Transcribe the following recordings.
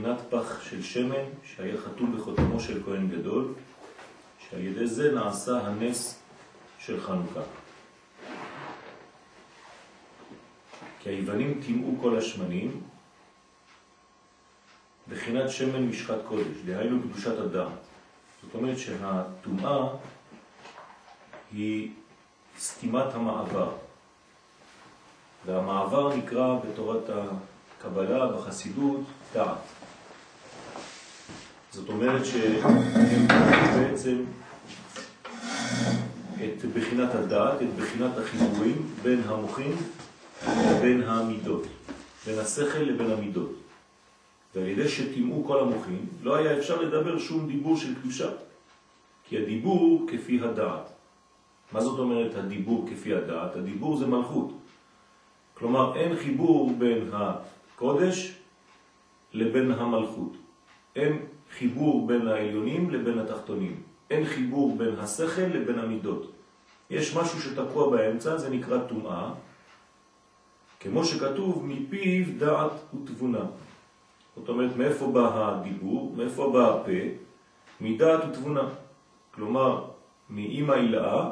בחינת פח של שמן שהיה חתום בחותמו של כהן גדול, שעל ידי זה נעשה הנס של חנוכה. כי היוונים טימאו כל השמנים, בחינת שמן משחת קודש, דהיינו קדושת הדעת. זאת אומרת שהטומאה היא סתימת המעבר, והמעבר נקרא בתורת הקבלה, בחסידות, דעת. זאת אומרת שהם בעצם את בחינת הדעת, את בחינת החיבורים בין המוחים לבין המידות, בין השכל לבין המידות. ועל ידי שתימאו כל המוחים, לא היה אפשר לדבר שום דיבור של קדושה. כי הדיבור כפי הדעת. מה זאת אומרת הדיבור כפי הדעת? הדיבור זה מלכות. כלומר, אין חיבור בין הקודש לבין המלכות. אין חיבור בין העליונים לבין התחתונים. אין חיבור בין השכל לבין המידות. יש משהו שתקוע באמצע, זה נקרא תומעה, כמו שכתוב, מפיו דעת ותבונה. זאת אומרת, מאיפה בא הדיבור? מאיפה בא הפה? מדעת ותבונה. כלומר, מאימא הילאה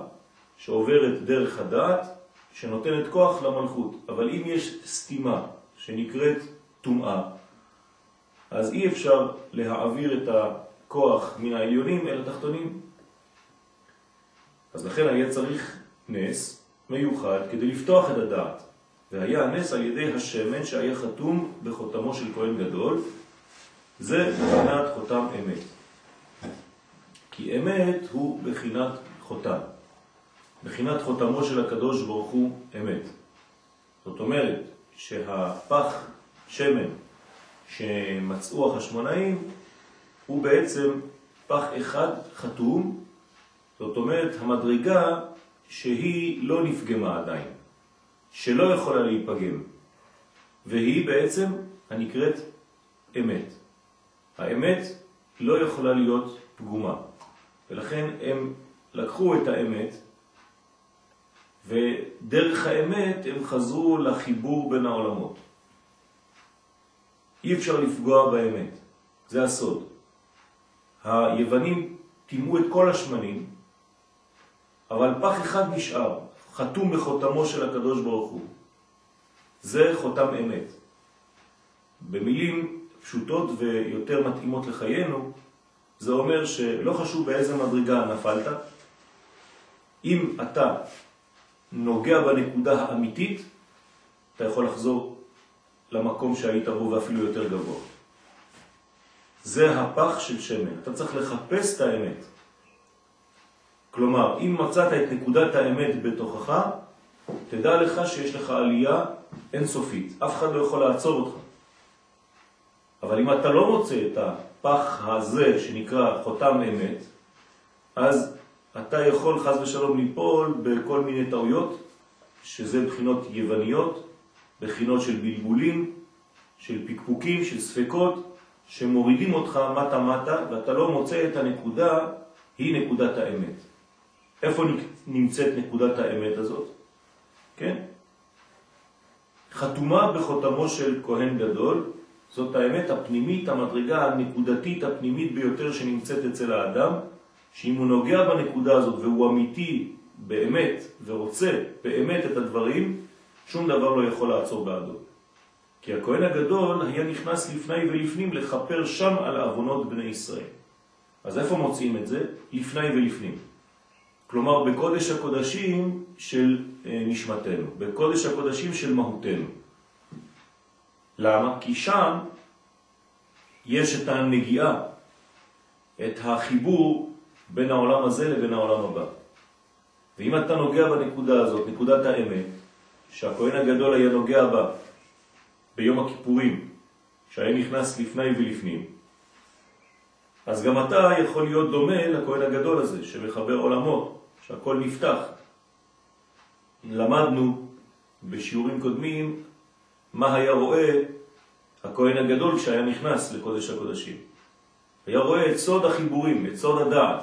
שעוברת דרך הדעת, שנותנת כוח למלכות. אבל אם יש סתימה שנקראת תומעה, אז אי אפשר להעביר את הכוח מן העליונים אל התחתונים. אז לכן היה צריך נס מיוחד כדי לפתוח את הדעת. והיה הנס על ידי השמן שהיה חתום בחותמו של כהן גדול, זה בחינת חותם אמת. כי אמת הוא בחינת חותם. בחינת חותמו של הקדוש ברוך הוא אמת. זאת אומרת שהפח שמן שמצאו החשמונאים הוא בעצם פח אחד חתום, זאת אומרת המדרגה שהיא לא נפגמה עדיין. שלא יכולה להיפגם, והיא בעצם הנקראת אמת. האמת לא יכולה להיות פגומה, ולכן הם לקחו את האמת, ודרך האמת הם חזרו לחיבור בין העולמות. אי אפשר לפגוע באמת, זה הסוד. היוונים טימאו את כל השמנים, אבל פח אחד נשאר, חתום בחותמו של הקדוש ברוך הוא. זה חותם אמת. במילים פשוטות ויותר מתאימות לחיינו, זה אומר שלא חשוב באיזה מדרגה נפלת, אם אתה נוגע בנקודה האמיתית, אתה יכול לחזור למקום שהיית בו ואפילו יותר גבוה. זה הפח של שמן. אתה צריך לחפש את האמת. כלומר, אם מצאת את נקודת האמת בתוכך, תדע לך שיש לך עלייה אינסופית. אף אחד לא יכול לעצור אותך. אבל אם אתה לא מוצא את הפח הזה שנקרא חותם אמת, אז אתה יכול חז ושלום ליפול בכל מיני טעויות, שזה בחינות יווניות, בחינות של בלבולים, של פקפוקים, של ספקות, שמורידים אותך מטה-מטה, ואתה לא מוצא את הנקודה, היא נקודת האמת. איפה נמצאת נקודת האמת הזאת? כן? חתומה בחותמו של כהן גדול, זאת האמת הפנימית, המדרגה הנקודתית הפנימית ביותר שנמצאת אצל האדם, שאם הוא נוגע בנקודה הזאת והוא אמיתי באמת ורוצה באמת את הדברים, שום דבר לא יכול לעצור בעדו. כי הכהן הגדול היה נכנס לפני ולפנים לחפר שם על אבונות בני ישראל. אז איפה מוצאים את זה? לפני ולפנים. כלומר בקודש הקודשים של אה, נשמתנו, בקודש הקודשים של מהותנו. למה? כי שם יש את הנגיעה, את החיבור בין העולם הזה לבין העולם הבא. ואם אתה נוגע בנקודה הזאת, נקודת האמת, שהכהן הגדול היה נוגע בה ביום הכיפורים, שהיה נכנס לפני ולפנים, אז גם אתה יכול להיות דומה לכהן הגדול הזה, שמחבר עולמות, שהכל נפתח. למדנו בשיעורים קודמים מה היה רואה הכהן הגדול כשהיה נכנס לקודש הקודשים. היה רואה את סוד החיבורים, את סוד הדעת.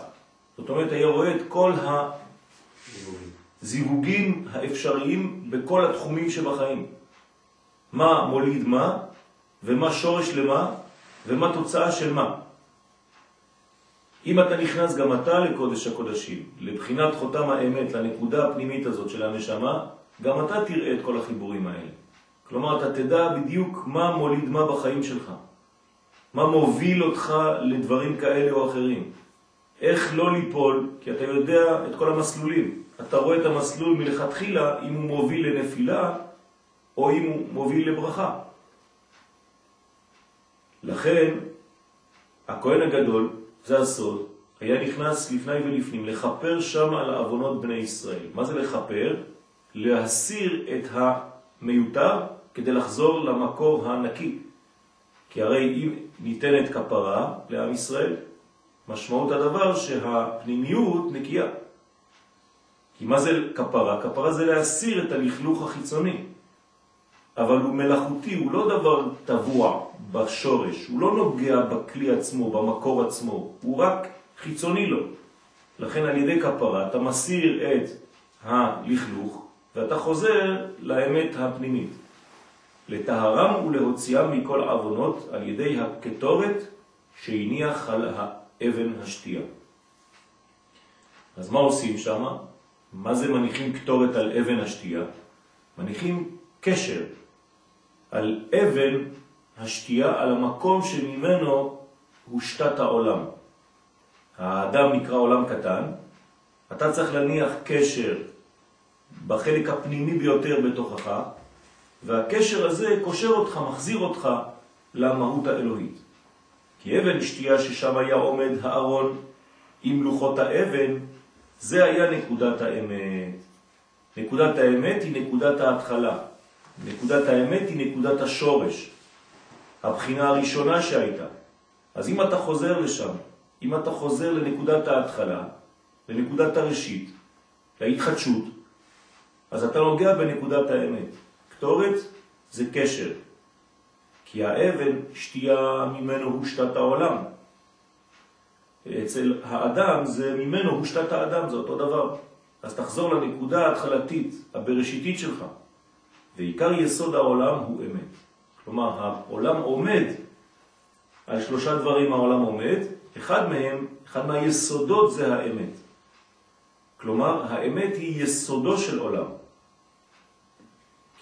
זאת אומרת, היה רואה את כל הזיווגים האפשריים בכל התחומים שבחיים. מה מוליד מה, ומה שורש למה, ומה תוצאה של מה. אם אתה נכנס גם אתה לקודש הקודשים, לבחינת חותם האמת, לנקודה הפנימית הזאת של הנשמה, גם אתה תראה את כל החיבורים האלה. כלומר, אתה תדע בדיוק מה מוליד מה בחיים שלך, מה מוביל אותך לדברים כאלה או אחרים. איך לא ליפול, כי אתה יודע את כל המסלולים. אתה רואה את המסלול מלכתחילה אם הוא מוביל לנפילה או אם הוא מוביל לברכה. לכן, הכהן הגדול, זה הסוד, היה נכנס לפני ולפנים לחפר שם על העוונות בני ישראל. מה זה לחפר? להסיר את המיותר כדי לחזור למקור הנקי. כי הרי אם ניתנת כפרה לעם ישראל, משמעות הדבר שהפנימיות נקייה. כי מה זה כפרה? כפרה זה להסיר את הלכלוך החיצוני. אבל הוא מלאכותי, הוא לא דבר טבוע בשורש, הוא לא נוגע בכלי עצמו, במקור עצמו, הוא רק חיצוני לו. לכן על ידי כפרה אתה מסיר את הלכלוך ואתה חוזר לאמת הפנימית. לטהרם ולהוציאם מכל עוונות על ידי הכתורת שהניח על האבן השתייה. אז מה עושים שם? מה זה מניחים כתורת על אבן השתייה? מניחים קשר על אבן השתייה, על המקום שממנו הושתת העולם. האדם נקרא עולם קטן, אתה צריך להניח קשר בחלק הפנימי ביותר בתוכך, והקשר הזה קושר אותך, מחזיר אותך למהות האלוהית. כי אבן שתייה ששם היה עומד הארון עם לוחות האבן, זה היה נקודת האמת. נקודת האמת היא נקודת ההתחלה. נקודת האמת היא נקודת השורש, הבחינה הראשונה שהייתה. אז אם אתה חוזר לשם, אם אתה חוזר לנקודת ההתחלה, לנקודת הראשית, להתחדשות, אז אתה נוגע בנקודת האמת. כתורת זה קשר, כי האבן שתייה ממנו הושתת העולם. אצל האדם זה ממנו הושתת האדם, זה אותו דבר. אז תחזור לנקודה ההתחלתית, הבראשיתית שלך. ועיקר יסוד העולם הוא אמת. כלומר, העולם עומד, על שלושה דברים העולם עומד, אחד מהם, אחד מהיסודות זה האמת. כלומר, האמת היא יסודו של עולם.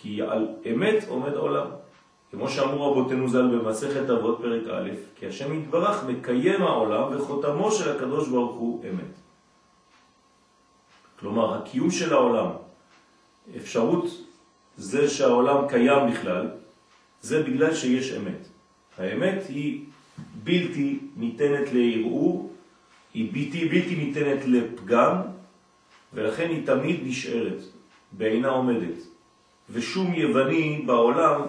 כי על אמת עומד עולם. כמו שאמרו רבותינו ז"ל במסכת אבות פרק א', כי השם יתברך מקיים העולם וחותמו של הקדוש ברוך הוא אמת. כלומר, הקיום של העולם, אפשרות זה שהעולם קיים בכלל, זה בגלל שיש אמת. האמת היא בלתי ניתנת לערעור, היא בלתי, בלתי ניתנת לפגם, ולכן היא תמיד נשארת, בעינה עומדת. ושום יווני בעולם,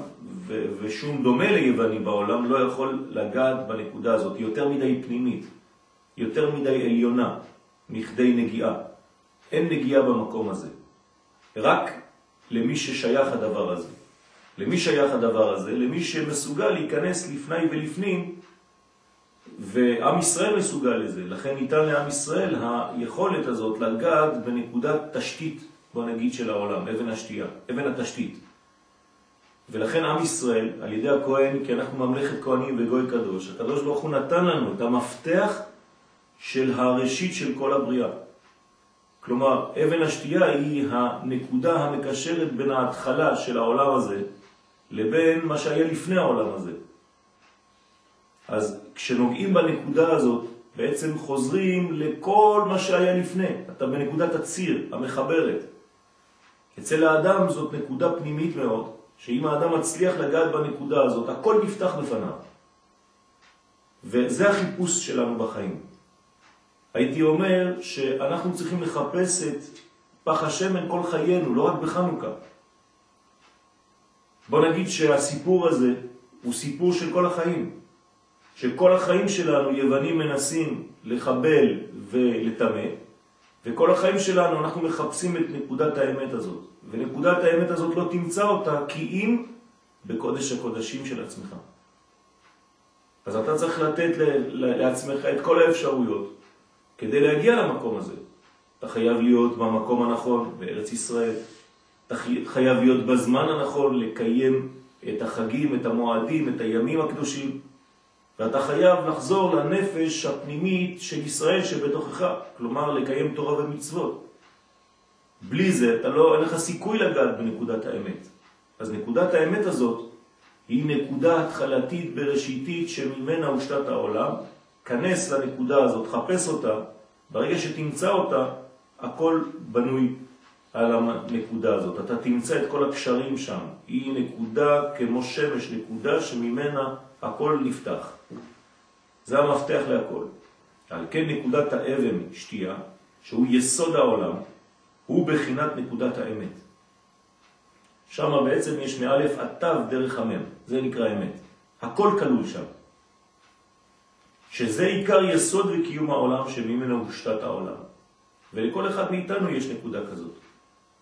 ו- ושום דומה ליווני בעולם, לא יכול לגעת בנקודה הזאת. יותר מדי פנימית, יותר מדי עליונה, מכדי נגיעה. אין נגיעה במקום הזה. רק למי ששייך הדבר הזה. למי שייך הדבר הזה? למי שמסוגל להיכנס לפני ולפנים, ועם ישראל מסוגל לזה. לכן ניתן לעם ישראל היכולת הזאת לגעת בנקודת תשתית, בוא נגיד, של העולם, אבן השתייה, אבן התשתית. ולכן עם ישראל, על ידי הכהן, כי אנחנו ממלכת כהנים וגוי קדוש, הקדוש ברוך הוא נתן לנו את המפתח של הראשית של כל הבריאה. כלומר, אבן השתייה היא הנקודה המקשרת בין ההתחלה של העולם הזה לבין מה שהיה לפני העולם הזה. אז כשנוגעים בנקודה הזאת, בעצם חוזרים לכל מה שהיה לפני. אתה בנקודת הציר, המחברת. אצל האדם זאת נקודה פנימית מאוד, שאם האדם מצליח לגעת בנקודה הזאת, הכל נפתח בפניו. וזה החיפוש שלנו בחיים. הייתי אומר שאנחנו צריכים לחפש את פח השמן כל חיינו, לא רק בחנוכה. בוא נגיד שהסיפור הזה הוא סיפור של כל החיים. שכל החיים שלנו יוונים מנסים לחבל ולטמא, וכל החיים שלנו אנחנו מחפשים את נקודת האמת הזאת. ונקודת האמת הזאת לא תמצא אותה כי אם בקודש הקודשים של עצמך. אז אתה צריך לתת לעצמך את כל האפשרויות כדי להגיע למקום הזה. אתה חייב להיות במקום הנכון, בארץ ישראל. אתה חייב להיות בזמן הנכון, לקיים את החגים, את המועדים, את הימים הקדושים. ואתה חייב לחזור לנפש הפנימית של ישראל שבתוכך, כלומר לקיים תורה ומצוות. בלי זה אתה לא, אין לך סיכוי לגעת בנקודת האמת. אז נקודת האמת הזאת היא נקודה התחלתית בראשיתית שממנה הושתת העולם. כנס לנקודה הזאת, חפש אותה, ברגע שתמצא אותה, הכל בנוי על הנקודה הזאת. אתה תמצא את כל הקשרים שם. היא נקודה כמו שמש, נקודה שממנה הכל נפתח. זה המפתח להכל. על כן נקודת האבן שתייה, שהוא יסוד העולם, הוא בחינת נקודת האמת. שם בעצם יש מאלף עטב דרך המם, זה נקרא אמת. הכל כלול שם. שזה עיקר יסוד וקיום העולם שממנו הושתת העולם. ולכל אחד מאיתנו יש נקודה כזאת.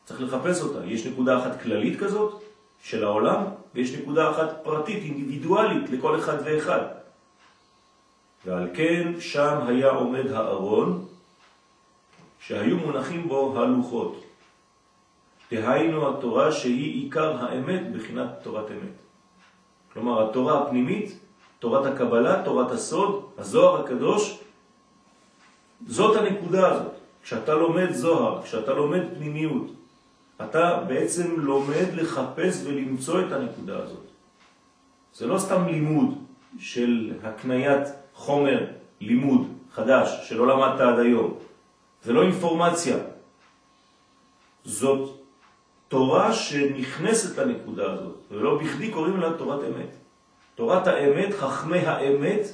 צריך לחפש אותה. יש נקודה אחת כללית כזאת של העולם, ויש נקודה אחת פרטית, אינדיבידואלית, לכל אחד ואחד. ועל כן שם היה עומד הארון, שהיו מונחים בו הלוחות. דהיינו התורה שהיא עיקר האמת בחינת תורת אמת. כלומר, התורה הפנימית, תורת הקבלה, תורת הסוד, הזוהר הקדוש, זאת הנקודה הזאת. כשאתה לומד זוהר, כשאתה לומד פנימיות, אתה בעצם לומד לחפש ולמצוא את הנקודה הזאת. זה לא סתם לימוד של הקניית חומר לימוד חדש שלא למדת עד היום. זה לא אינפורמציה. זאת תורה שנכנסת לנקודה הזאת, ולא בכדי קוראים לה תורת אמת. תורת האמת, חכמי האמת,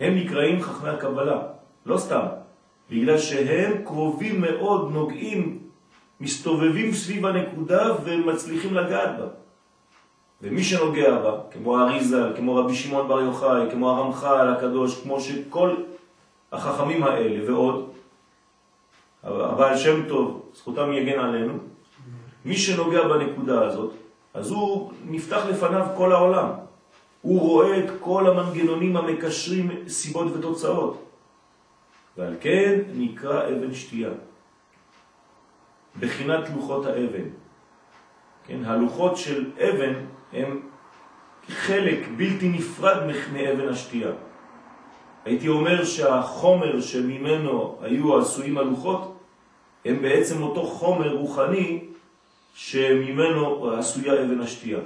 הם נקראים חכמי הקבלה, לא סתם, בגלל שהם קרובים מאוד, נוגעים, מסתובבים סביב הנקודה ומצליחים לגעת בה. ומי שנוגע בה, כמו האריזל, כמו רבי שמעון בר יוחאי, כמו הרמח"ל הקדוש, כמו שכל החכמים האלה ועוד, הבעל שם טוב, זכותם יגן עלינו, מי שנוגע בנקודה הזאת, אז הוא נפתח לפניו כל העולם. הוא רואה את כל המנגנונים המקשרים סיבות ותוצאות. ועל כן נקרא אבן שתייה. בחינת לוחות האבן. כן, הלוחות של אבן הם חלק בלתי נפרד מאבן השתייה. הייתי אומר שהחומר שממנו היו עשויים הלוחות הם בעצם אותו חומר רוחני שממנו עשויה אבן השתייה.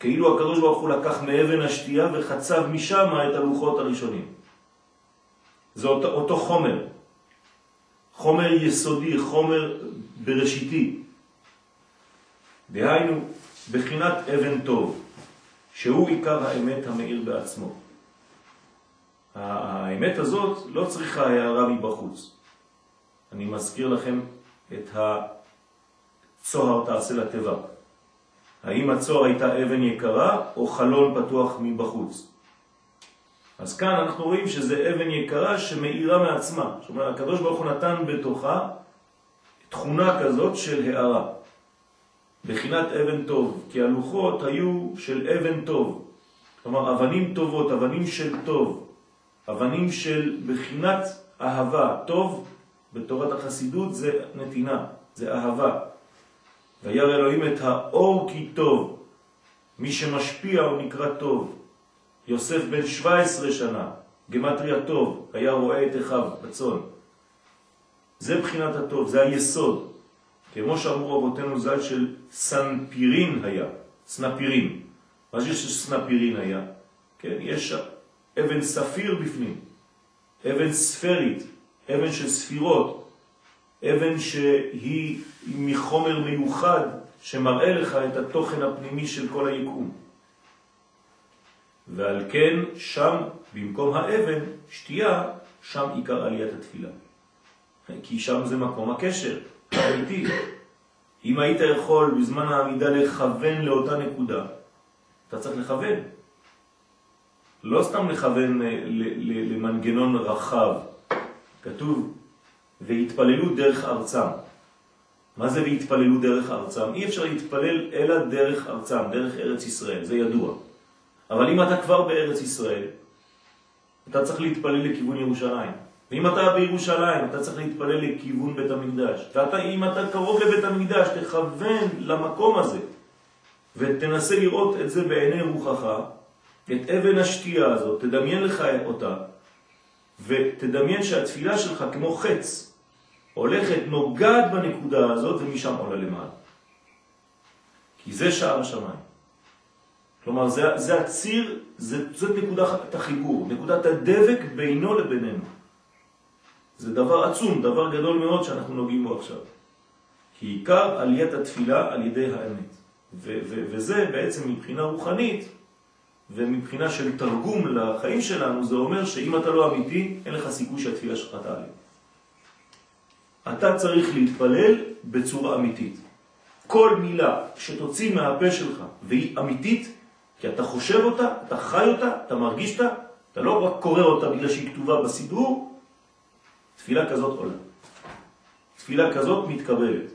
כאילו הקדוש ברוך הוא לקח מאבן השתייה וחצב משם את הלוחות הראשונים. זה אותו, אותו חומר, חומר יסודי, חומר בראשיתי. דהיינו, בחינת אבן טוב, שהוא עיקר האמת המאיר בעצמו. האמת הזאת לא צריכה הערה מבחוץ. אני מזכיר לכם את הצוהר תעשה לטבע. האם הצוהר הייתה אבן יקרה או חלון פתוח מבחוץ? אז כאן אנחנו רואים שזה אבן יקרה שמאירה מעצמה. זאת אומרת, הקדוש נתן בתוכה תכונה כזאת של הערה. בחינת אבן טוב, כי הלוחות היו של אבן טוב. כלומר, אבנים טובות, אבנים של טוב, אבנים של בחינת אהבה. טוב בתורת החסידות זה נתינה, זה אהבה. וירא אלוהים את האור כי טוב. מי שמשפיע הוא נקרא טוב. יוסף בן 17 שנה, גמטריה טוב, היה רואה את אחיו בצון. זה בחינת הטוב, זה היסוד. כמו שאמרו רבותינו ז"ל של סנפירין היה, סנפירין. מה זה שסנפירין היה? כן, יש אבן ספיר בפנים, אבן ספרית, אבן של ספירות, אבן שהיא מחומר מיוחד שמראה לך את התוכן הפנימי של כל היקום. ועל כן שם, במקום האבן, שתייה, שם עיקר עליית התפילה. כי שם זה מקום הקשר, האמיתי. אם היית יכול בזמן העמידה לכוון לאותה נקודה, אתה צריך לכוון. לא סתם לכוון אה, למנגנון רחב. כתוב, והתפללו דרך ארצם. מה זה והתפללו דרך ארצם? אי אפשר להתפלל אלא דרך ארצם, דרך ארץ ישראל, זה ידוע. אבל אם אתה כבר בארץ ישראל, אתה צריך להתפלל לכיוון ירושלים. ואם אתה בירושלים, אתה צריך להתפלל לכיוון בית המקדש. ואם אתה קרוב לבית המקדש, תכוון למקום הזה, ותנסה לראות את זה בעיני רוחך, את אבן השתייה הזאת, תדמיין לך אותה, ותדמיין שהתפילה שלך כמו חץ, הולכת, נוגעת בנקודה הזאת, ומשם עולה למעלה. כי זה שער השמיים. כלומר, זה, זה הציר, זה, זאת נקודת החיבור, נקודת הדבק בינו לבינינו. זה דבר עצום, דבר גדול מאוד שאנחנו נוגעים בו עכשיו. כי עיקר עליית התפילה על ידי האמת. וזה בעצם מבחינה רוחנית ומבחינה של תרגום לחיים שלנו, זה אומר שאם אתה לא אמיתי, אין לך סיכוי שהתפילה שלך תעלה. אתה צריך להתפלל בצורה אמיתית. כל מילה שתוציא מהפה שלך והיא אמיתית, כי אתה חושב אותה, אתה חי אותה, אתה מרגיש אותה, אתה לא רק קורא אותה בגלל שהיא כתובה בסידור, תפילה כזאת עולה. תפילה כזאת מתקבלת.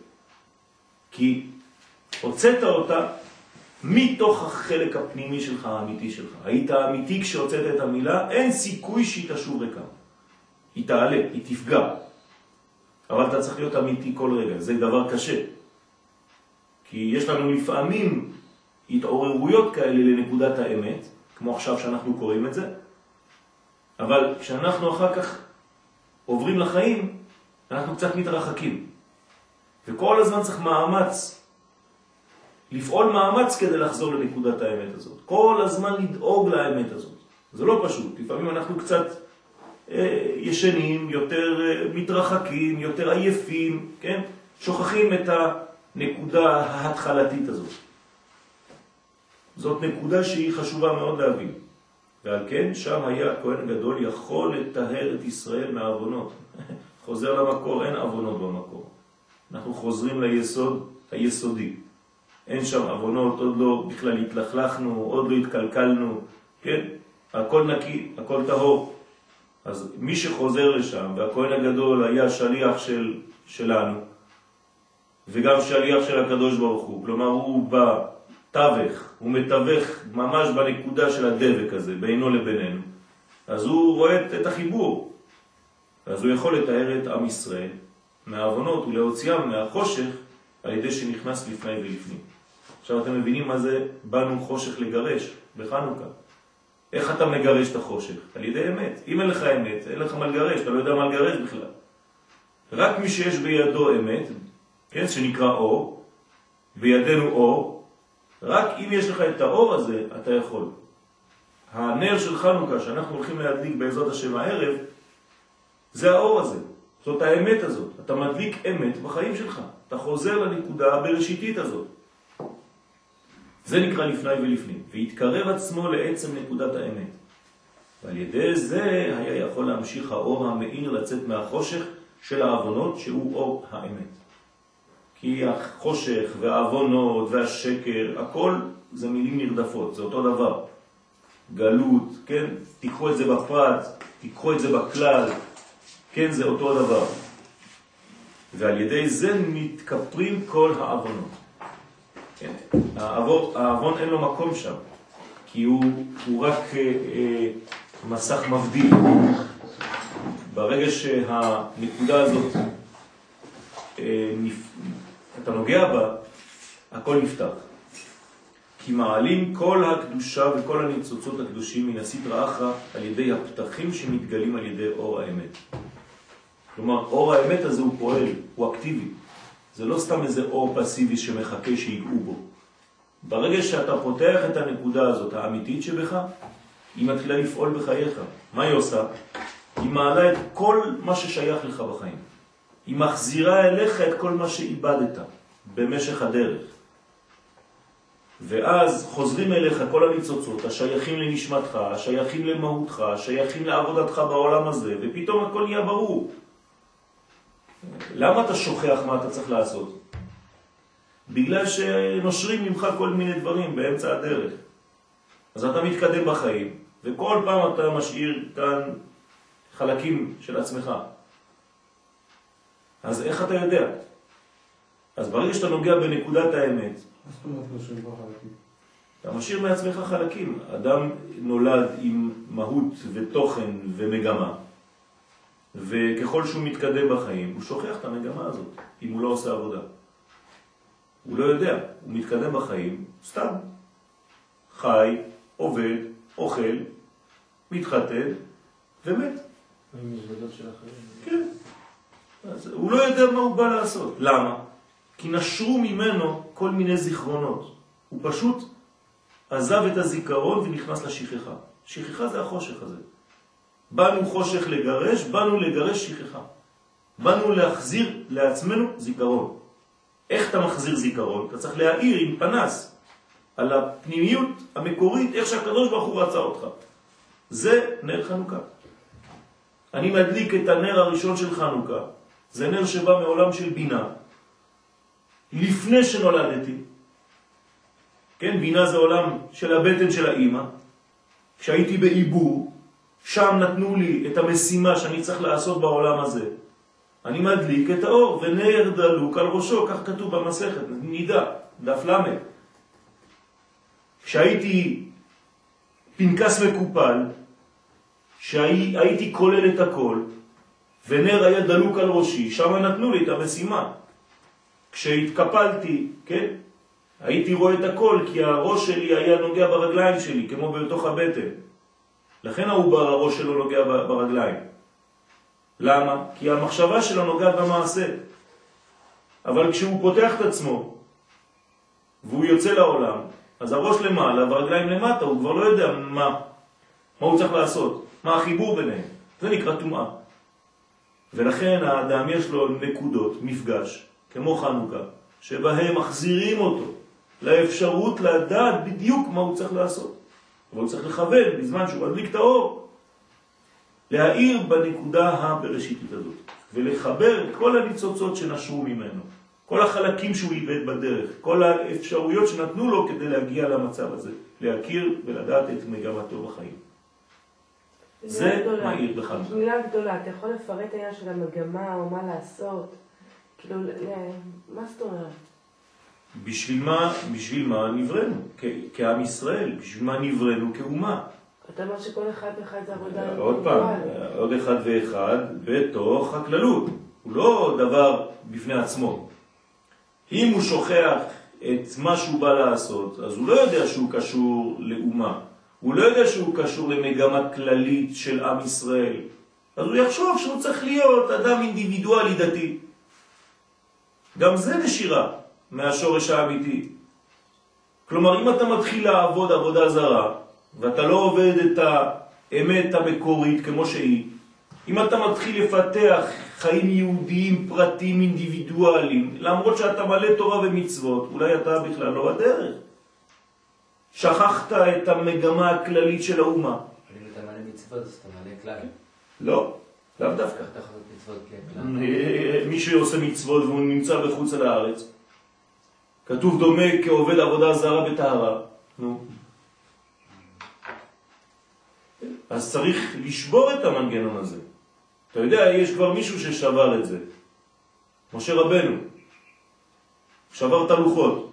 כי הוצאת אותה מתוך החלק הפנימי שלך, האמיתי שלך. היית אמיתי כשהוצאת את המילה, אין סיכוי שהיא תשוב ריקה. היא תעלה, היא תפגע. אבל אתה צריך להיות אמיתי כל רגע, זה דבר קשה. כי יש לנו לפעמים התעוררויות כאלה לנקודת האמת, כמו עכשיו שאנחנו קוראים את זה, אבל כשאנחנו אחר כך עוברים לחיים, אנחנו קצת מתרחקים. וכל הזמן צריך מאמץ, לפעול מאמץ כדי לחזור לנקודת האמת הזאת. כל הזמן לדאוג לאמת הזאת. זה לא פשוט. לפעמים אנחנו קצת אה, ישנים, יותר אה, מתרחקים, יותר עייפים, כן? שוכחים את הנקודה ההתחלתית הזאת. זאת נקודה שהיא חשובה מאוד להבין. ועל כן שם היה הכהן הגדול יכול לטהר את ישראל מהאבונות. חוזר למקור, אין אבונות במקור. אנחנו חוזרים ליסוד היסודי. אין שם אבונות, עוד לא בכלל התלכלכנו, עוד לא התקלקלנו, כן? הכל נקי, הכל טהור. אז מי שחוזר לשם, והכהן הגדול היה שליח של, שלנו, וגם שליח של הקדוש ברוך הוא, כלומר הוא בא תווך, הוא מתווך ממש בנקודה של הדבק הזה, בינו לבינינו, אז הוא רואה את החיבור. אז הוא יכול לתאר את עם ישראל מהאבונות ולהוציאם מהחושך על ידי שנכנס לפני ולפנים. עכשיו אתם מבינים מה זה באנו חושך לגרש בחנוכה. איך אתה מגרש את החושך? על ידי אמת. אם אין לך אמת, אין לך מה לגרש, אתה לא יודע מה לגרש בכלל. רק מי שיש בידו אמת, כן, שנקרא אור, בידינו אור, רק אם יש לך את האור הזה, אתה יכול. הנר של חנוכה שאנחנו הולכים להדליק בעזרת השם הערב, זה האור הזה, זאת האמת הזאת. אתה מדליק אמת בחיים שלך, אתה חוזר לנקודה הבראשיתית הזאת. זה נקרא לפני ולפנים, והתקרב עצמו לעצם נקודת האמת. ועל ידי זה היה יכול להמשיך האור המאיר לצאת מהחושך של האבונות שהוא אור האמת. כי החושך והאבונות והשקר, הכל זה מילים נרדפות, זה אותו דבר. גלות, כן? תיקחו את זה בפרט, תיקחו את זה בכלל, כן? זה אותו דבר. ועל ידי זה מתכפרים כל האבונות. כן? האבון אין לו מקום שם, כי הוא, הוא רק אה, אה, מסך מבדיל. ברגע שהנקודה הזאת אה, אתה נוגע בה, הכל נפתח. כי מעלים כל הקדושה וכל הניצוצות הקדושים מן הסדרה אחרא על ידי הפתחים שמתגלים על ידי אור האמת. כלומר, אור האמת הזה הוא פועל, הוא אקטיבי. זה לא סתם איזה אור פסיבי שמחכה שיגעו בו. ברגע שאתה פותח את הנקודה הזאת, האמיתית שבך, היא מתחילה לפעול בחייך. מה היא עושה? היא מעלה את כל מה ששייך לך בחיים. היא מחזירה אליך את כל מה שאיבדת במשך הדרך. ואז חוזרים אליך כל הניצוצות, השייכים לנשמתך, השייכים למהותך, השייכים לעבודתך בעולם הזה, ופתאום הכל נהיה ברור. למה אתה שוכח מה אתה צריך לעשות? בגלל שנושרים ממך כל מיני דברים באמצע הדרך. אז אתה מתקדם בחיים, וכל פעם אתה משאיר כאן חלקים של עצמך. אז איך אתה יודע? אז ברגע שאתה נוגע בנקודת האמת... אתה משאיר מעצמך חלקים. אדם נולד עם מהות ותוכן ומגמה, וככל שהוא מתקדם בחיים, הוא שוכח את המגמה הזאת, אם הוא לא עושה עבודה. הוא לא יודע, הוא מתקדם בחיים, סתם. חי, עובד, אוכל, מתחתן ומת. כן. אז הוא לא יודע מה הוא בא לעשות. למה? כי נשרו ממנו כל מיני זיכרונות. הוא פשוט עזב את הזיכרון ונכנס לשכחה. שכחה זה החושך הזה. באנו חושך לגרש, באנו לגרש שכחה. באנו להחזיר לעצמנו זיכרון. איך אתה מחזיר זיכרון? אתה צריך להאיר עם פנס על הפנימיות המקורית, איך שהקדוש ברוך הוא רצה אותך. זה נר חנוכה. אני מדליק את הנר הראשון של חנוכה, זה נר שבא מעולם של בינה, לפני שנולדתי. כן, בינה זה עולם של הבטן של האימא. כשהייתי בעיבור, שם נתנו לי את המשימה שאני צריך לעשות בעולם הזה. אני מדליק את האור, ונר דלוק על ראשו, כך כתוב במסכת, נידה, דף למד. כשהייתי פנקס מקופל, שהייתי כולל את הכל, ונר היה דלוק על ראשי, שם נתנו לי את המשימה. כשהתקפלתי, כן, הייתי רואה את הכל, כי הראש שלי היה נוגע ברגליים שלי, כמו בתוך הבטן. לכן העובר הראש שלו נוגע ברגליים. למה? כי המחשבה שלו נוגעת במעשה. אבל כשהוא פותח את עצמו, והוא יוצא לעולם, אז הראש למעלה והרגליים למטה, הוא כבר לא יודע מה, מה הוא צריך לעשות, מה החיבור ביניהם. זה נקרא תומעה. ולכן האדם יש לו נקודות, מפגש, כמו חנוכה, שבהם מחזירים אותו לאפשרות לדעת בדיוק מה הוא צריך לעשות. אבל הוא צריך לכוון בזמן שהוא מדליק את האור, להאיר בנקודה הבראשיתית הזאת, ולחבר כל הניצוצות שנשרו ממנו, כל החלקים שהוא איבד בדרך, כל האפשרויות שנתנו לו כדי להגיע למצב הזה, להכיר ולדעת את מגמתו בחיים. זה מהיר בחנוכה. מילה גדולה, אתה יכול לפרט העניין של המגמה או מה לעשות? כאילו, מה זאת אומרת? בשביל מה, בשביל מה נבראנו? כעם ישראל, בשביל מה נבראנו כאומה? אתה אומר שכל אחד ואחד זה עבודה עוד פעם, עוד אחד ואחד בתוך הכללות. הוא לא דבר בפני עצמו. אם הוא שוכח את מה שהוא בא לעשות, אז הוא לא יודע שהוא קשור לאומה. הוא לא יודע שהוא קשור למגמה כללית של עם ישראל. אז הוא יחשוב שהוא צריך להיות אדם אינדיבידואלי דתי. גם זה נשירה מהשורש האמיתי. כלומר, אם אתה מתחיל לעבוד עבודה זרה, ואתה לא עובד את האמת המקורית כמו שהיא, אם אתה מתחיל לפתח חיים יהודיים, פרטיים, אינדיבידואליים, למרות שאתה מלא תורה ומצוות, אולי אתה בכלל לא בדרך. שכחת את המגמה הכללית של האומה. אבל אם אתה מלא מצוות, אז אתה מלא כלל. לא, לאו דווקא. מי שעושה מצוות והוא נמצא בחוץ על הארץ, כתוב דומה כעובד עבודה זרה בטהרה. נו. אז צריך לשבור את המנגנון הזה. אתה יודע, יש כבר מישהו ששבר את זה. משה רבנו. שבר את הלוחות.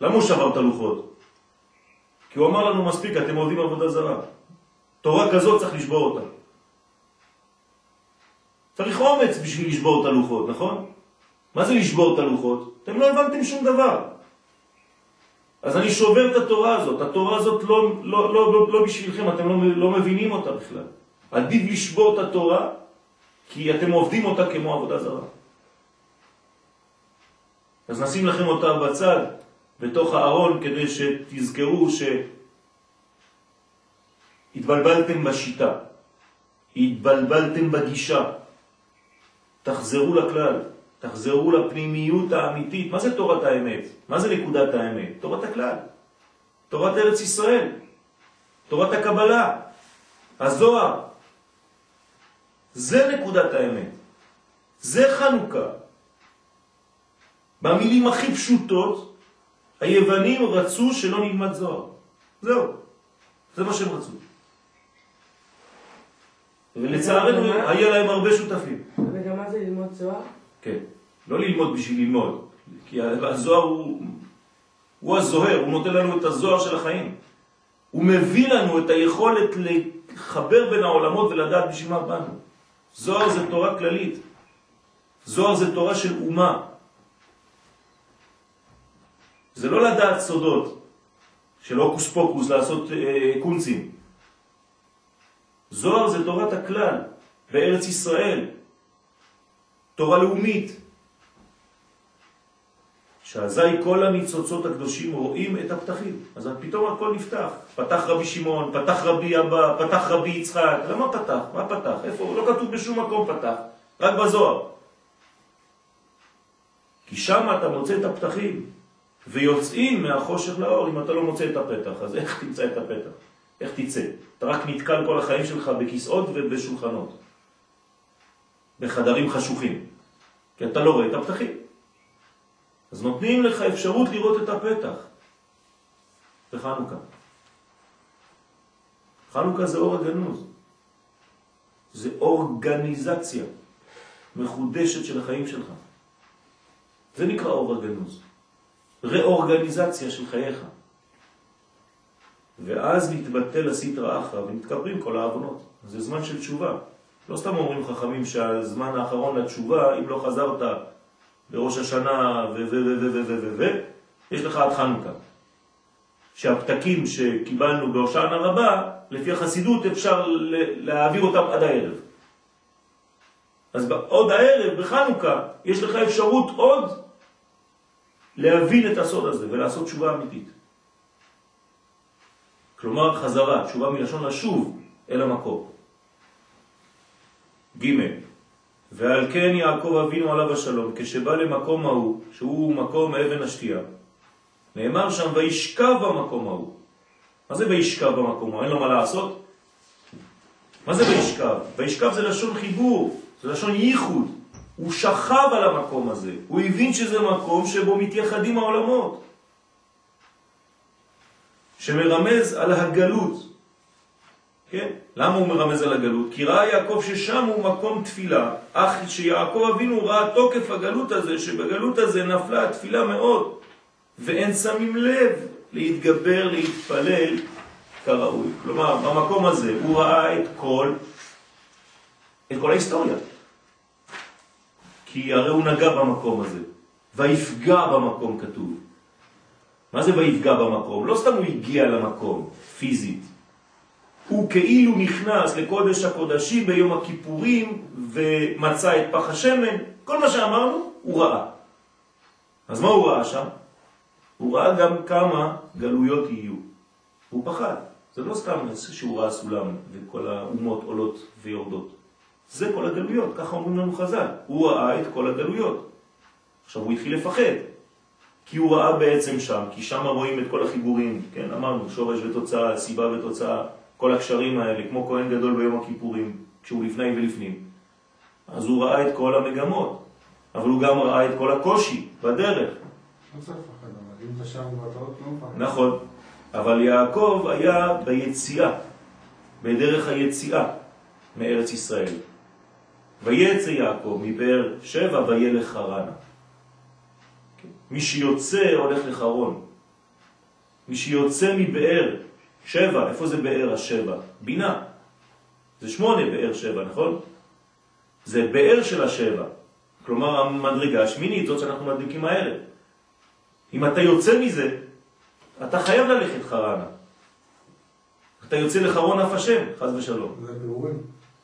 למה הוא שבר את הלוחות? כי הוא אמר לנו מספיק, אתם עובדים עבודה זרה. תורה כזאת צריך לשבור אותה. צריך אומץ בשביל לשבור את הלוחות, נכון? מה זה לשבור את הלוחות? אתם לא הבנתם שום דבר. אז אני שובר את התורה הזאת. התורה הזאת לא, לא, לא, לא, לא בשבילכם, אתם לא, לא מבינים אותה בכלל. עדיף לשבור את התורה, כי אתם עובדים אותה כמו עבודה זרה. אז נשים לכם אותה בצד, בתוך הארון, כדי שתזכרו שהתבלבלתם בשיטה, התבלבלתם בגישה. תחזרו לכלל. תחזרו לפנימיות האמיתית. מה זה תורת האמת? מה זה נקודת האמת? תורת הכלל. תורת ארץ ישראל. תורת הקבלה. הזוהר. זה נקודת האמת. זה חנוכה. במילים הכי פשוטות, היוונים רצו שלא נלמד זוהר. זהו. זה מה שהם רצו. ולצערנו היה להם הרבה שותפים. וגם מה זה ללמוד זוהר? כן. לא ללמוד בשביל ללמוד, כי הזוהר הוא הוא הזוהר, הוא נותן לנו את הזוהר של החיים. הוא מביא לנו את היכולת לחבר בין העולמות ולדעת בשביל מה באנו. זוהר זה תורה כללית. זוהר זה תורה של אומה. זה לא לדעת סודות של הוקוס פוקוס, לעשות אה, קונצים. זוהר זה תורת הכלל בארץ ישראל, תורה לאומית. שאזי כל הניצוצות הקדושים רואים את הפתחים. אז פתאום הכל נפתח. פתח רבי שמעון, פתח רבי אבא, פתח רבי יצחק. למה פתח? מה פתח? איפה? לא כתוב בשום מקום פתח, רק בזוהר. כי שם אתה מוצא את הפתחים, ויוצאים מהחושך לאור אם אתה לא מוצא את הפתח. אז איך תמצא את הפתח? איך תצא? אתה רק נתקל כל החיים שלך בכיסאות ובשולחנות, בחדרים חשוכים, כי אתה לא רואה את הפתחים. אז נותנים לך אפשרות לראות את הפתח בחנוכה. חנוכה זה אור הגנוז. זה אורגניזציה מחודשת של החיים שלך. זה נקרא אור הגנוז. ראורגניזציה של חייך. ואז מתבטל הסטרא אחרא ומתקברים כל העוונות. זה זמן של תשובה. לא סתם אומרים חכמים שהזמן האחרון לתשובה, אם לא חזרת בראש השנה ו ו ו ו ו ו ו יש לך עד חנוכה. שהפתקים שקיבלנו בהושענא רבה, לפי החסידות אפשר להעביר אותם עד הערב. אז עוד הערב, בחנוכה, יש לך אפשרות עוד להבין את הסוד הזה ולעשות תשובה אמיתית. כלומר חזרה, תשובה מלשון לשוב אל המקום. ג' ועל כן יעקב אבינו עליו השלום, כשבא למקום ההוא, שהוא מקום אבן השתייה, נאמר שם וישכב במקום ההוא. מה זה וישכב במקום ההוא? אין לו מה לעשות? מה זה וישכב? וישכב זה לשון חיבור, זה לשון ייחוד. הוא שכב על המקום הזה, הוא הבין שזה מקום שבו מתייחדים העולמות, שמרמז על הגלות, כן? למה הוא מרמז על הגלות? כי ראה יעקב ששם הוא מקום תפילה, אך שיעקב אבינו ראה תוקף הגלות הזה, שבגלות הזה נפלה התפילה מאוד, ואין שמים לב להתגבר, להתפלל כראוי. כלומר, במקום הזה הוא ראה את כל, את כל ההיסטוריה. כי הרי הוא נגע במקום הזה, ויפגע במקום כתוב. מה זה ויפגע במקום? לא סתם הוא הגיע למקום, פיזית. הוא כאילו נכנס לקודש הקודשים ביום הכיפורים ומצא את פח השמן, כל מה שאמרנו הוא ראה. אז מה הוא ראה שם? הוא ראה גם כמה גלויות יהיו. הוא פחד. זה לא סתם שהוא ראה סולם וכל האומות עולות ויורדות. זה כל הגלויות, ככה אומרים לנו חז"ל. הוא ראה את כל הגלויות. עכשיו הוא התחיל לפחד, כי הוא ראה בעצם שם, כי שם רואים את כל החיבורים, כן, אמרנו, שורש ותוצאה, סיבה ותוצאה, כל הקשרים האלה, כמו כהן גדול ביום הכיפורים, כשהוא לפני ולפנים. אז הוא ראה את כל המגמות, אבל הוא גם ראה את כל הקושי בדרך. לא לא נכון, אבל יעקב היה ביציאה, בדרך היציאה מארץ ישראל. ויצא יעקב מבאר שבע וילך חרנה. מי שיוצא הולך לחרון. מי שיוצא מבאר שבע, איפה זה באר השבע? בינה. זה שמונה באר שבע, נכון? זה באר של השבע. כלומר המדרגה השמינית, זאת שאנחנו מדליקים הערב. אם אתה יוצא מזה, אתה חייב ללכת חרנה. אתה יוצא לחרון אף השם, חז ושלום. זה בירורים.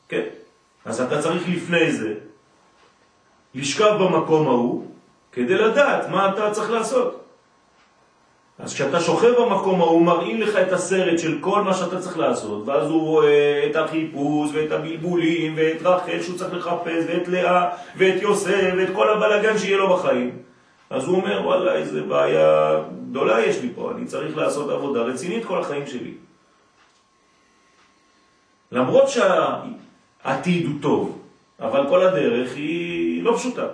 כן. אז אתה צריך לפני זה לשכב במקום ההוא כדי לדעת מה אתה צריך לעשות. אז כשאתה שוכב במקום ההוא מראים לך את הסרט של כל מה שאתה צריך לעשות ואז הוא רואה את החיפוש ואת הבלבולים ואת רחל שהוא צריך לחפש ואת לאה ואת יוסף ואת כל הבלגן שיהיה לו בחיים אז הוא אומר וואלה איזה בעיה גדולה יש לי פה אני צריך לעשות עבודה רצינית כל החיים שלי למרות שהעתיד הוא טוב אבל כל הדרך היא לא פשוטה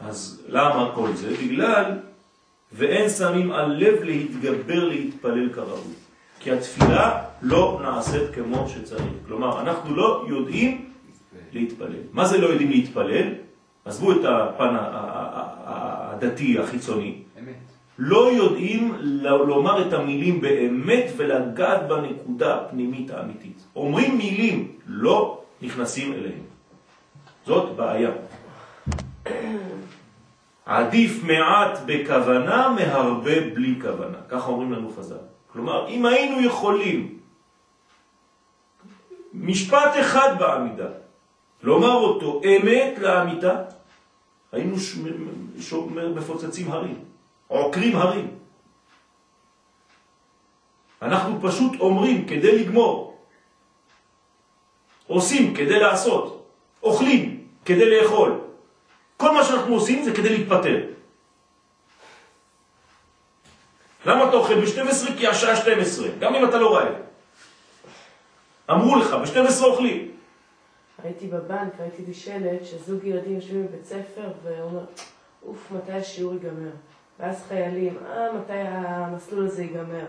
אז למה כל זה? בגלל ואין שמים על לב להתגבר להתפלל כראוי. כי התפילה לא נעשית כמו שצריך. כלומר, אנחנו לא יודעים להתפלל. מה זה לא יודעים להתפלל? עזבו את הפן הדתי החיצוני, אמת. לא יודעים לומר את המילים באמת ולגעת בנקודה הפנימית האמיתית. אומרים מילים, לא נכנסים אליהם. זאת בעיה. עדיף מעט בכוונה מהרבה בלי כוונה. ככה אומרים לנו חז"ל. כלומר, אם היינו יכולים משפט אחד בעמידה, לומר אותו אמת לאמיתה, היינו. מפוצצים הרים, עוקרים הרים. אנחנו פשוט אומרים כדי לגמור, עושים כדי לעשות, אוכלים כדי לאכול. כל מה שאנחנו עושים זה כדי להתפטר. למה אתה אוכל ב-12? כי השעה 12, גם אם אתה לא רעב. אמרו לך, ב-12 אוכלים. הייתי בבנק, ראיתי לי שלט שזוג ילדים יושבים בבית ספר ואומר, אוף, מתי השיעור ייגמר? ואז חיילים, אה, מתי המסלול הזה ייגמר?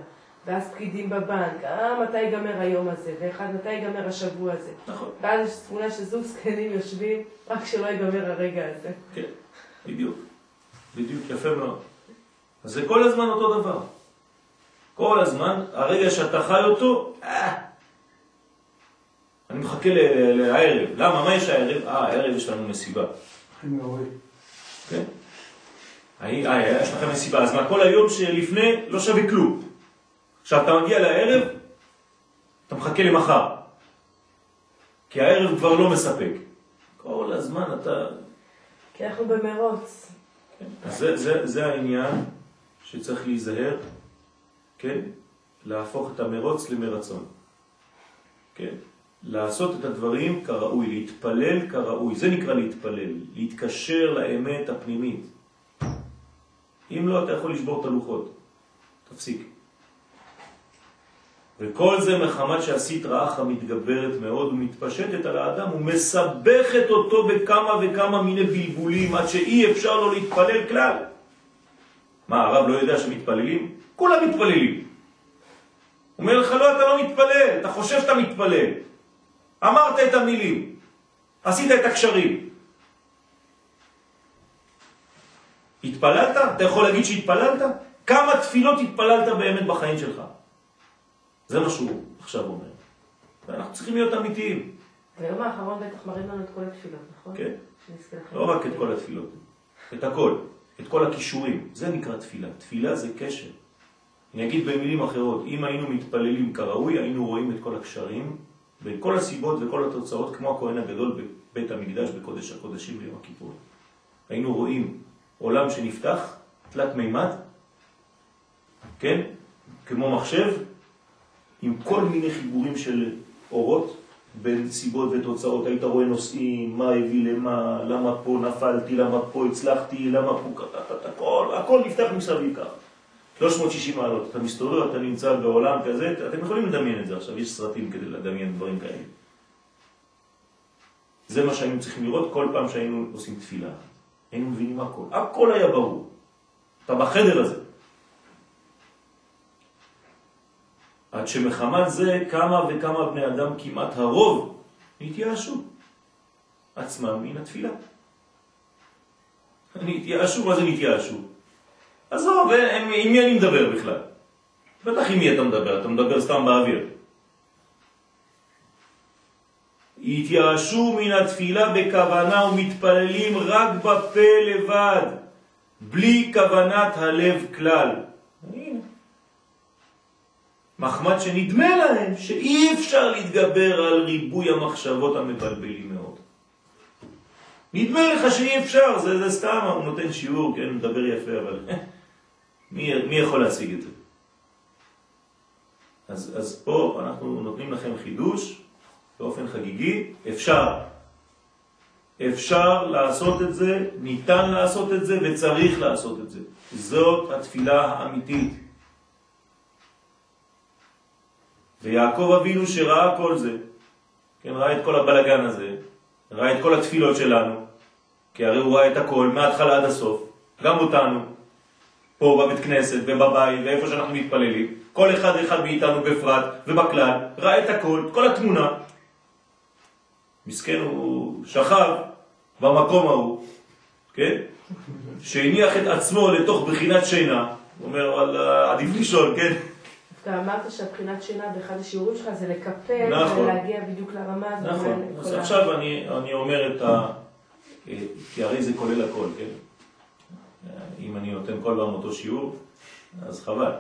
ואז פקידים בבנק, אה, מתי ייגמר היום הזה? ואחד, מתי ייגמר השבוע הזה? נכון. ואז יש תמונה של זוג זקנים יושבים, רק שלא ייגמר הרגע הזה. כן, בדיוק. בדיוק, יפה מאוד. אז זה כל הזמן אותו דבר. כל הזמן, הרגע שאתה חי אותו, אה, אני מחכה ל- לערב. למה? מה יש הערב? אה, הערב יש לנו מסיבה. הכי נוראי. כן? אה, יש לכם מסיבה, אז מה, כל היום שלפני לא שווה כלום. עכשיו אתה מגיע לערב, אתה מחכה למחר. כי הערב כבר לא מספק. כל הזמן אתה... כי אנחנו במרוץ. אז זה, זה, זה העניין שצריך להיזהר, כן? להפוך את המרוץ למרצון. כן? לעשות את הדברים כראוי, להתפלל כראוי, זה נקרא להתפלל, להתקשר לאמת הפנימית. אם לא, אתה יכול לשבור את הלוחות. תפסיק. וכל זה מחמת שעשית רעך מתגברת מאוד ומתפשטת על האדם ומסבכת אותו בכמה וכמה מיני בלבולים עד שאי אפשר לו להתפלל כלל. מה, הרב לא יודע שמתפללים? כולם מתפללים. הוא אומר לך, לא, אתה לא מתפלל, אתה חושב שאתה מתפלל. אמרת את המילים, עשית את הקשרים. התפללת? אתה יכול להגיד שהתפללת? כמה תפילות התפללת באמת בחיים שלך? זה מה שהוא עכשיו אומר. ואנחנו צריכים להיות אמיתיים. ביום האחרון בטח מראים לנו את כל התפילות, נכון? כן. לא רק את כל התפילות, את הכל, את כל הכישורים. זה נקרא תפילה. תפילה זה קשר. אני אגיד במילים אחרות, אם היינו מתפללים כראוי, היינו רואים את כל הקשרים ואת כל הסיבות וכל התוצאות, כמו הכהן הגדול בבית המקדש בקודש הקודשים ביום הכיפור. היינו רואים עולם שנפתח, תלת מימד, כן? כמו מחשב, עם כל מיני חיבורים של אורות בין סיבות ותוצאות. היית רואה נושאים, מה הביא למה, למה פה נפלתי, למה פה הצלחתי, למה פה הכל, הכל נפתח מסביב ככה. 360 מעלות. אתה מסתובב, אתה נמצא בעולם כזה, אתם יכולים לדמיין את זה עכשיו, יש סרטים כדי לדמיין דברים כאלה. זה מה שהיינו צריכים לראות כל פעם שהיינו עושים תפילה. היינו מבינים הכל. הכל היה ברור. אתה בחדר הזה. עד שמחמת זה כמה וכמה בני אדם, כמעט הרוב, התייאשו עצמם מן התפילה. התייאשו, מה זה נתייאשו? עזוב, עם מי אני מדבר בכלל? בטח עם מי אתה מדבר, אתה מדבר סתם באוויר. התייאשו מן התפילה בכוונה ומתפללים רק בפה לבד, בלי כוונת הלב כלל. מחמד שנדמה להם שאי אפשר להתגבר על ריבוי המחשבות המבלבלים מאוד. נדמה לך שאי אפשר, זה, זה סתם, הוא נותן שיעור, כן, מדבר יפה, אבל מי, מי יכול להשיג את זה? אז, אז פה אנחנו נותנים לכם חידוש באופן חגיגי, אפשר. אפשר לעשות את זה, ניתן לעשות את זה וצריך לעשות את זה. זאת התפילה האמיתית. ויעקב אבינו שראה כל זה, כן, ראה את כל הבלגן הזה, ראה את כל התפילות שלנו, כי הרי הוא ראה את הכל מההתחלה עד הסוף, גם אותנו, פה בבית כנסת ובבית ואיפה שאנחנו מתפללים, כל אחד אחד מאיתנו בפרט ובכלל, ראה את הכל, כל התמונה. מסכן הוא שכב במקום ההוא כן? שהניח את עצמו לתוך בחינת שינה, הוא אומר, אבל עדיף לישון, כן? אתה אמרת שהבחינת שינה באחד השיעורים שלך זה לקפל נכון. ולהגיע בדיוק לרמה הזאת. נכון, אז עכשיו אני, אני אומר את ה... כי הרי זה כולל הכל, כן? אם אני נותן כל פעם אותו שיעור, אז חבל.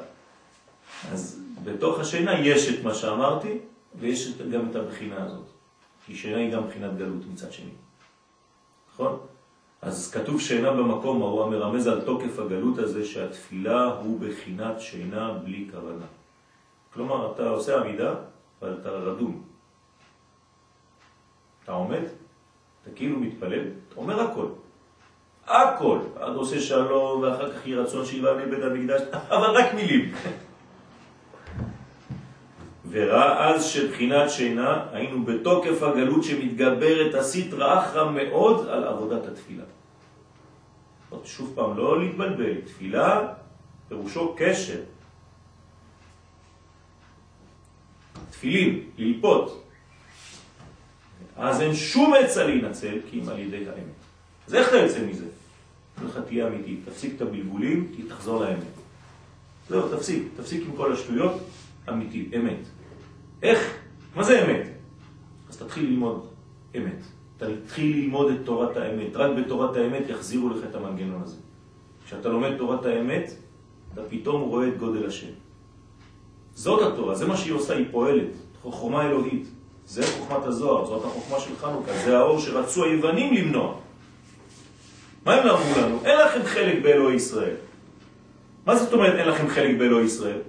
אז בתוך השינה יש את מה שאמרתי, ויש גם את הבחינה הזאת. כי שינה היא גם בחינת גלות מצד שני. נכון? אז כתוב שינה במקום ההוא המרמז על תוקף הגלות הזה שהתפילה הוא בחינת שינה בלי כוונה. כלומר, אתה עושה עמידה, אבל אתה רדום. אתה עומד, אתה כאילו מתפלל, אתה אומר הכל. הכל. עד עושה שלום, ואחר כך יהי רצון שיבנה בית המקדש, אבל רק מילים. וראה אז שבחינת שינה היינו בתוקף הגלות שמתגברת הסטרא אחרא מאוד על עבודת התפילה. עוד שוב פעם, לא להתבלבל, תפילה פירושו קשר. תפילים, ללפות. אז אין שום עצה להינצל כי אם על ידי האמת. אז איך אתה יוצא מזה? לך תהיה אמיתי, תפסיק את הבלבולים, תחזור לאמת. זהו, תפסיק, תפסיק עם כל השטויות, אמיתי, אמת. איך? מה זה אמת? אז תתחיל ללמוד אמת. תתחיל ללמוד את תורת האמת. רק בתורת האמת יחזירו לך את המנגנון הזה. כשאתה לומד תורת האמת, אתה פתאום רואה את גודל השם. זאת התורה, זה מה שהיא עושה, היא פועלת. חוכמה אלוהית. זה חוכמת הזוהר, זאת החוכמה של חנוכה, זה האור שרצו היוונים למנוע. מה הם אמרו לנו? אין לכם חלק באלוהי ישראל. מה זאת אומרת אין לכם חלק באלוהי ישראל?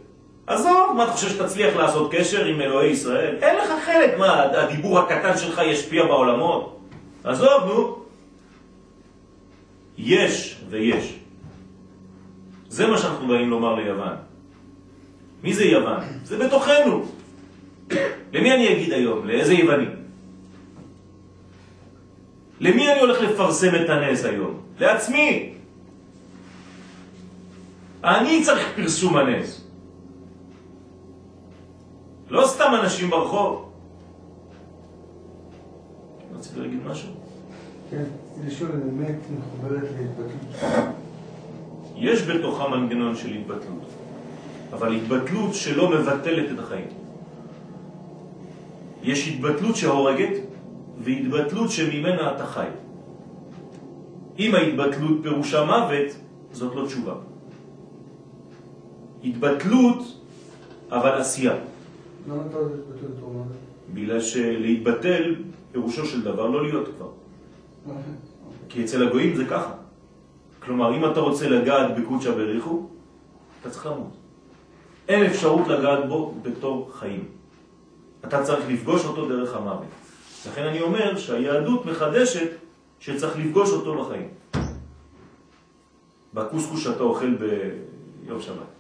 עזוב, מה אתה חושב שתצליח לעשות קשר עם אלוהי ישראל? אין לך חלק, מה, הדיבור הקטן שלך ישפיע בעולמות? עזוב, נו. יש ויש. זה מה שאנחנו באים לומר ליוון. מי זה יוון? זה בתוכנו. למי אני אגיד היום? לאיזה יווני? למי אני הולך לפרסם את הנס היום? לעצמי. אני צריך פרסום הנס. לא סתם אנשים ברחוב. רציתי להגיד משהו? כן, לשאול אמת מחוברת להתבטלות. יש בתוכה מנגנון של התבטלות, אבל התבטלות שלא מבטלת את החיים. יש התבטלות שהורגת והתבטלות שממנה אתה חי. אם ההתבטלות פירושה מוות, זאת לא תשובה. התבטלות, אבל עשייה. למה אתה עוד להתבטל את רומא? בגלל שלהתבטל פירושו של דבר לא להיות כבר. כי אצל הגויים זה ככה. כלומר, אם אתה רוצה לגעת בקודשא בריחו, אתה צריך למות. אין אפשרות לגעת בו בתור חיים. אתה צריך לפגוש אותו דרך המוות. לכן אני אומר שהיהדות מחדשת שצריך לפגוש אותו בחיים. בקוסקוס שאתה אוכל ביום שבת.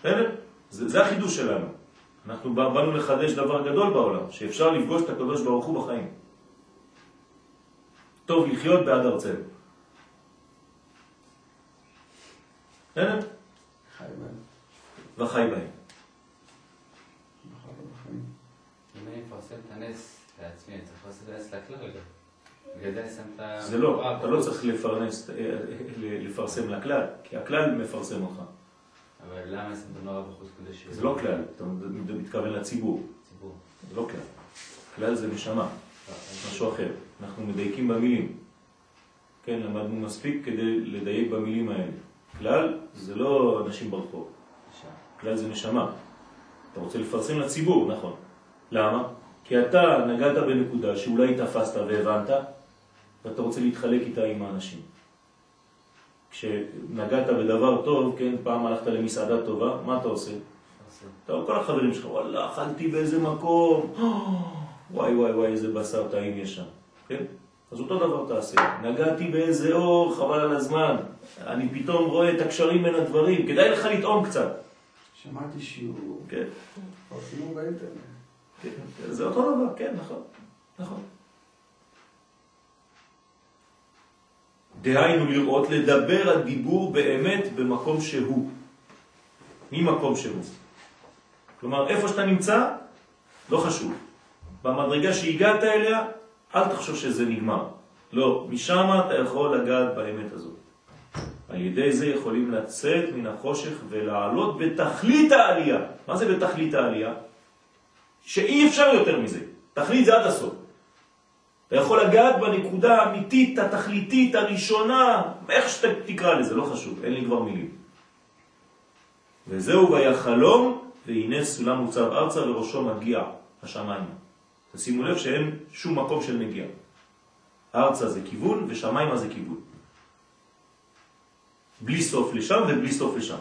בסדר? זה, זה החידוש שלנו. אנחנו בא- באנו לחדש דבר גדול בעולם, שאפשר לפגוש את הקדוש ברוך הוא בחיים. טוב לחיות בעד ארצנו. בסדר? וחי בהם. זה לא, אתה לא צריך לפרנס, אה, ל- לפרסם לכלל, כי הכלל מפרסם אותך. אבל למה שם את הנוער בחוץ קודש? זה לא כלל, אתה מתכוון לציבור, ציבור. זה לא כלל. כלל זה נשמה, לא, משהו אחר. אנחנו מדייקים במילים. כן, למדנו מספיק כדי לדייק במילים האלה. כלל זה לא אנשים ברחוב. כלל זה נשמה. אתה רוצה לפרסם לציבור, נכון. למה? כי אתה נגעת בנקודה שאולי תפסת והבנת, ואתה רוצה להתחלק איתה עם האנשים. כשנגעת בדבר טוב, כן, פעם הלכת למסעדה טובה, מה אתה עושה? מפרסם. טוב, כל החברים שלך, וואלה, אכלתי באיזה מקום, וואי וואי וואי, איזה בשר טעים יש שם, כן? אז אותו דבר תעשה. נגעתי באיזה אור, חבל על הזמן. אני פתאום רואה את הקשרים בין הדברים, כדאי לך לטעום קצת. שמעתי שיעור, כן, פרסמו באינטרנט. כן, זה אותו דבר, כן, נכון, נכון. דהיינו לראות, לדבר על דיבור באמת במקום שהוא. ממקום שהוא. כלומר, איפה שאתה נמצא, לא חשוב. במדרגה שהגעת אליה, אל תחשוב שזה נגמר. לא, משם אתה יכול לגעת באמת הזאת. על ידי זה יכולים לצאת מן החושך ולעלות בתכלית העלייה. מה זה בתכלית העלייה? שאי אפשר יותר מזה. תכלית זה עד הסוף. אתה יכול לגעת בנקודה האמיתית, התכליתית, הראשונה, איך שאתה תקרא לזה, לא חשוב, אין לי כבר מילים. וזהו ויחלום, והנה סולם מוצב ארצה וראשו מגיע השמיים. תשימו לב שאין שום מקום של מגיע. ארצה זה כיוון ושמיימה זה כיוון. בלי סוף לשם ובלי סוף לשם.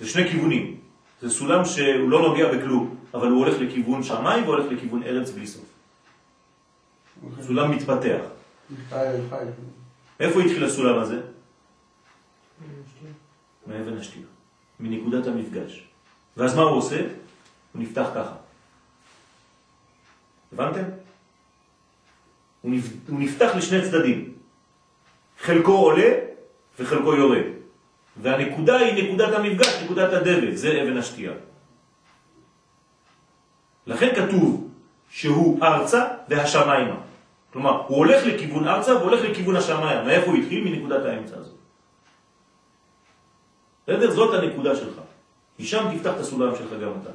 זה שני כיוונים. זה סולם שהוא לא נוגע בכלום, אבל הוא הולך לכיוון שמיים והולך לכיוון ארץ בלי סוף. סולם מתפתח. איפה התחיל הסולם הזה? מאבן השתייה, מנקודת המפגש. ואז מה הוא עושה? הוא נפתח ככה. הבנתם? הוא נפתח לשני צדדים. חלקו עולה וחלקו יורד. והנקודה היא נקודת המפגש, נקודת הדבק, זה אבן השתייה. לכן כתוב שהוא ארצה והשמיימה. כלומר, הוא הולך לכיוון ארצה והולך לכיוון השמיים. מאיפה הוא התחיל? מנקודת האמצע הזאת. בסדר? זאת הנקודה שלך. משם תפתח את הסולם שלך גם אתה.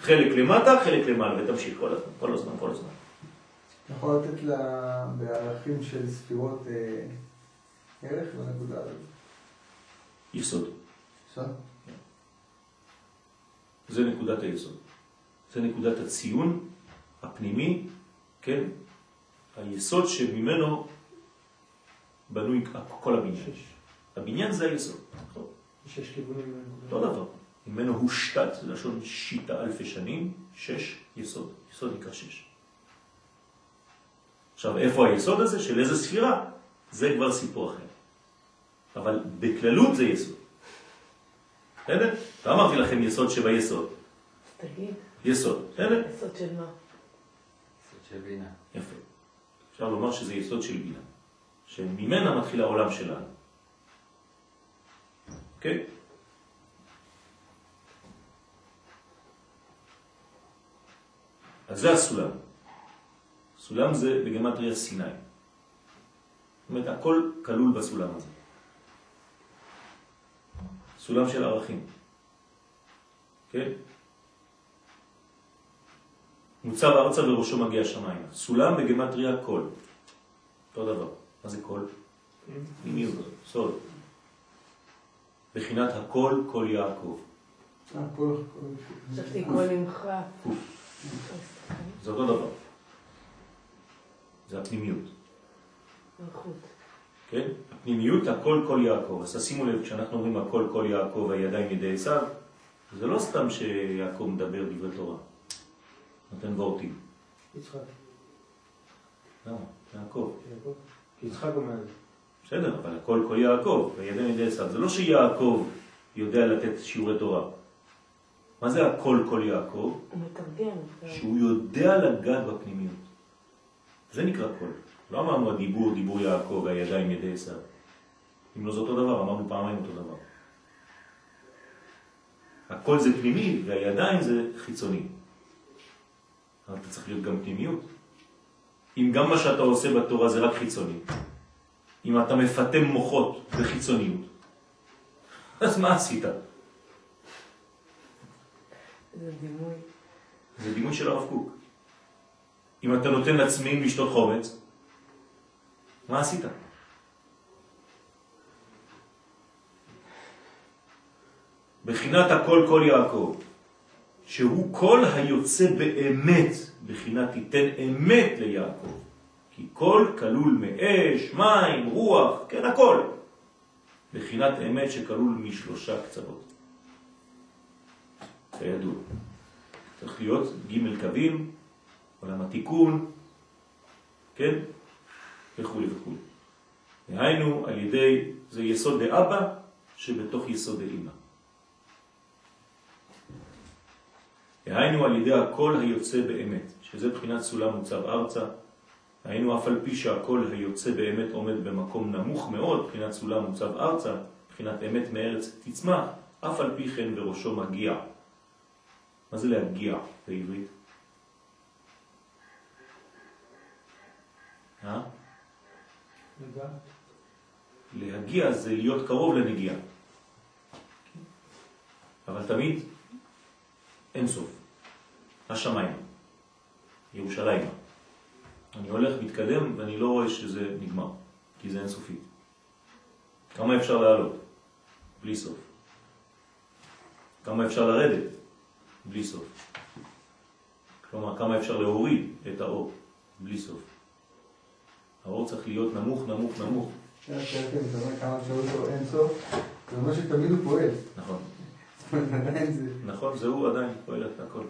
חלק למטה, חלק למעלה, ותמשיך כל הזמן, כל הזמן, כל הזמן. אתה יכול לתת לה בערכים של ספירות אה, ערך לנקודה הזאת? יסוד. יסוד? זה נקודת היסוד. זה נקודת הציון הפנימי, כן? היסוד שממנו בנוי כל הבניין. הבניין זה היסוד. שש כיוונים. לא דבר. ממנו הושתת, זה לשון שיטה אלפי שנים, שש יסוד. יסוד נקרא שש. עכשיו, איפה היסוד הזה? של איזה ספירה? זה כבר סיפור אחר. אבל בכללות זה יסוד. בסדר? לא אמרתי לכם יסוד שביסוד. תגיד. יסוד, בסדר? יסוד של מה? יסוד של בינה. יפה. אפשר לומר שזה יסוד של בינה, שממנה מתחיל העולם שלנו. אוקיי? אז זה הסולם. סולם זה בגמטריה סיני. זאת אומרת, הכל כלול בסולם הזה. סולם של ערכים. כן? מוצב ארצה וראשו מגיע שמיים. סולם בגמטריה קול. אותו דבר. מה זה קול? פנימיות, סוד. בחינת הכל, כל יעקב. חשבתי קול ממך. זה אותו דבר. זה הפנימיות. מלכות. כן? הפנימיות, הכל כל יעקב. אז תשימו לב, כשאנחנו אומרים הכל כל יעקב, הידיים ידי עשיו, זה לא סתם שיעקב מדבר דברי תורה. נותן וורטים. יצחק. למה? יעקב. כי יצחק אומר. בסדר, אבל הכל כל יעקב, הידיים ידי עשיו. זה לא שיעקב יודע לתת שיעורי תורה. מה זה הכל כל יעקב? הוא מתרגם. שהוא יודע לגעת בפנימיות. זה נקרא קול. לא אמרנו הדיבור, דיבור יעקב, והידיים ידי עשיו. אם לא זה אותו דבר, אמרנו פעמיים אותו דבר. הכל זה פנימי והידיים זה חיצוני. אבל אתה צריך להיות גם פנימיות. אם גם מה שאתה עושה בתורה זה רק חיצוני, אם אתה מפתם מוחות בחיצוניות, אז מה עשית? זה דימוי. זה דימוי של הרב קוק. אם אתה נותן לצמאים לשתות חומץ, מה עשית? בחינת הכל כל יעקב, שהוא כל היוצא באמת, בחינת תיתן אמת ליעקב, כי כל כלול מאש, מים, רוח, כן הכל, בחינת אמת שכלול משלושה קצוות. כידוע. צריך להיות ג' קווים, עולם התיקון, כן? וכו' וכו'. דהיינו, על ידי, זה יסוד דאבא שבתוך יסוד דאמא. דהיינו על ידי הכל היוצא באמת, שזה בחינת סולם מוצב ארצה, היינו אף על פי שהכל היוצא באמת עומד במקום נמוך מאוד, בחינת סולם מוצב ארצה, בחינת אמת מארץ תצמח, אף על פי כן בראשו מגיע. מה זה להגיע בעברית? אה? לדעת. להגיע זה להיות קרוב לנגיעה. אבל תמיד אין סוף. השמיים, ירושלים. אני הולך, מתקדם, ואני לא רואה שזה נגמר, כי זה אינסופי. כמה אפשר לעלות? בלי סוף. כמה אפשר לרדת? בלי סוף. כלומר, כמה אפשר להוריד את האור? בלי סוף. האור צריך להיות נמוך, נמוך, נמוך. כן, כן, אתה אומר כמה אפשרות לו אין סוף, זה אומר שתמיד הוא פועל. נכון. נכון, זה הוא עדיין פועל את הכל.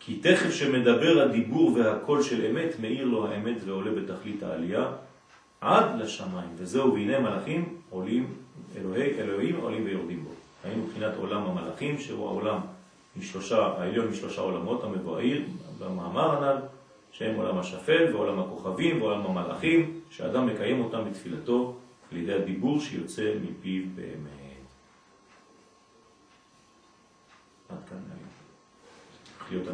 כי תכף שמדבר הדיבור והקול של אמת, מאיר לו האמת ועולה בתכלית העלייה עד לשמיים. וזהו, והנה מלאכים עולים, אלוהי אלוהים עולים ויורדים בו. היינו מבחינת עולם המלאכים, שהוא העולם משלושה, העליון משלושה עולמות המבואר במאמר הנ"ל, שהם עולם השפל ועולם הכוכבים ועולם המלאכים, שאדם מקיים אותם בתפילתו על ידי הדיבור שיוצא מפיו באמת. עד כאן היום. צריך להיות.